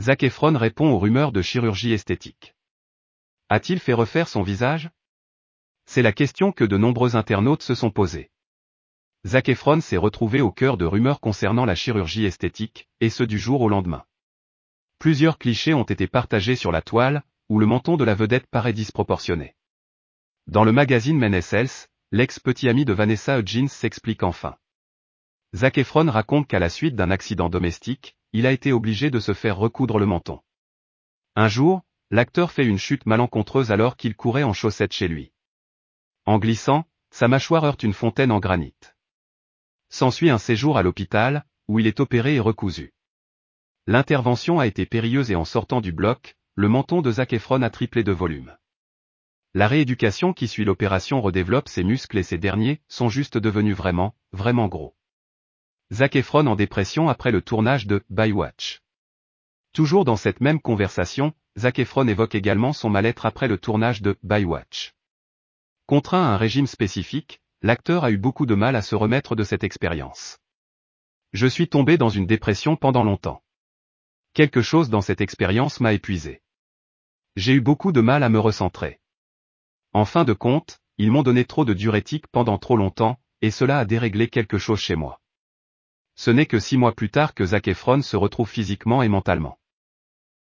Zac Efron répond aux rumeurs de chirurgie esthétique. A-t-il fait refaire son visage? C'est la question que de nombreux internautes se sont posés. Zac Efron s'est retrouvé au cœur de rumeurs concernant la chirurgie esthétique, et ce du jour au lendemain. Plusieurs clichés ont été partagés sur la toile, où le menton de la vedette paraît disproportionné. Dans le magazine Men Health, l'ex-petit ami de Vanessa Hudgens s'explique enfin. Zac Efron raconte qu'à la suite d'un accident domestique, il a été obligé de se faire recoudre le menton. Un jour, l'acteur fait une chute malencontreuse alors qu'il courait en chaussettes chez lui. En glissant, sa mâchoire heurte une fontaine en granit. S'ensuit un séjour à l'hôpital, où il est opéré et recousu. L'intervention a été périlleuse et en sortant du bloc, le menton de Zac Efron a triplé de volume. La rééducation qui suit l'opération redéveloppe ses muscles et ces derniers sont juste devenus vraiment, vraiment gros. Zac Efron en dépression après le tournage de Bywatch. Toujours dans cette même conversation, Zac Efron évoque également son mal-être après le tournage de Bywatch. Contraint à un régime spécifique, l'acteur a eu beaucoup de mal à se remettre de cette expérience. Je suis tombé dans une dépression pendant longtemps. Quelque chose dans cette expérience m'a épuisé. J'ai eu beaucoup de mal à me recentrer. En fin de compte, ils m'ont donné trop de diurétique pendant trop longtemps, et cela a déréglé quelque chose chez moi. Ce n'est que six mois plus tard que Zac Efron se retrouve physiquement et mentalement.